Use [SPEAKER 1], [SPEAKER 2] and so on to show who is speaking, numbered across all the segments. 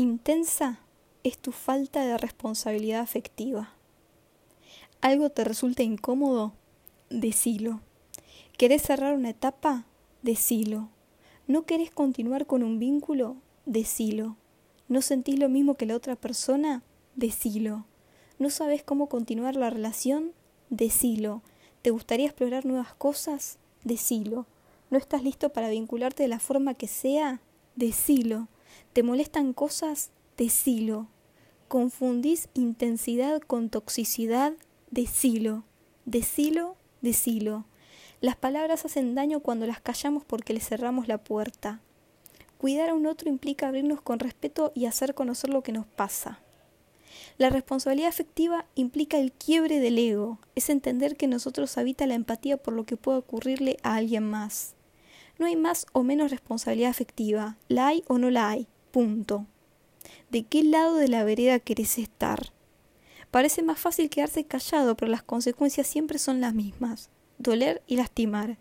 [SPEAKER 1] intensa es tu falta de responsabilidad afectiva. ¿Algo te resulta incómodo? Decilo. ¿Querés cerrar una etapa? Decilo. ¿No querés continuar con un vínculo? Decilo. ¿No sentís lo mismo que la otra persona? Decilo. ¿No sabes cómo continuar la relación? Decilo. ¿Te gustaría explorar nuevas cosas? Decilo. ¿No estás listo para vincularte de la forma que sea? Decilo. ¿Te molestan cosas? Decilo. ¿Confundís intensidad con toxicidad? Decilo. Decilo, decilo. Las palabras hacen daño cuando las callamos porque le cerramos la puerta. Cuidar a un otro implica abrirnos con respeto y hacer conocer lo que nos pasa. La responsabilidad afectiva implica el quiebre del ego, es entender que nosotros habita la empatía por lo que puede ocurrirle a alguien más. No hay más o menos responsabilidad afectiva, la hay o no la hay, punto. ¿De qué lado de la vereda querés estar? Parece más fácil quedarse callado, pero las consecuencias siempre son las mismas, doler y lastimar.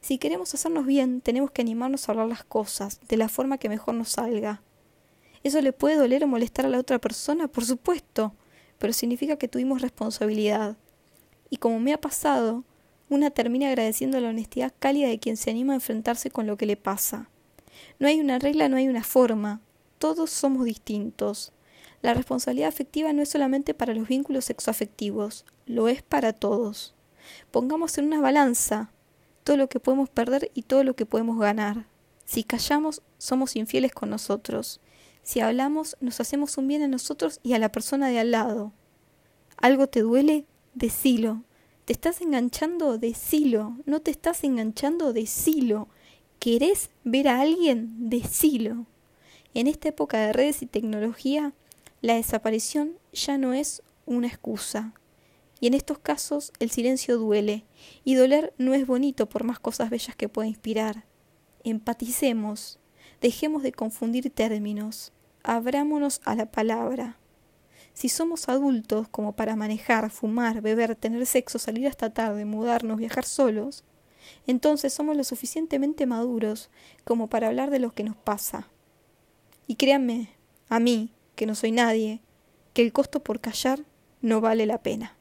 [SPEAKER 1] Si queremos hacernos bien, tenemos que animarnos a hablar las cosas de la forma que mejor nos salga. ¿Eso le puede doler o molestar a la otra persona? Por supuesto, pero significa que tuvimos responsabilidad. Y como me ha pasado, una termina agradeciendo la honestidad cálida de quien se anima a enfrentarse con lo que le pasa. No hay una regla, no hay una forma. Todos somos distintos. La responsabilidad afectiva no es solamente para los vínculos sexoafectivos, lo es para todos. Pongamos en una balanza todo lo que podemos perder y todo lo que podemos ganar. Si callamos, somos infieles con nosotros. Si hablamos, nos hacemos un bien a nosotros y a la persona de al lado. ¿Algo te duele? Decilo. ¿Te estás enganchando? Decilo. ¿No te estás enganchando? Decilo. ¿Querés ver a alguien? Decilo. En esta época de redes y tecnología, la desaparición ya no es una excusa. Y en estos casos el silencio duele, y doler no es bonito por más cosas bellas que pueda inspirar. Empaticemos, dejemos de confundir términos, abrámonos a la palabra. Si somos adultos como para manejar, fumar, beber, tener sexo, salir hasta tarde, mudarnos, viajar solos, entonces somos lo suficientemente maduros como para hablar de lo que nos pasa. Y créanme, a mí, que no soy nadie, que el costo por callar no vale la pena.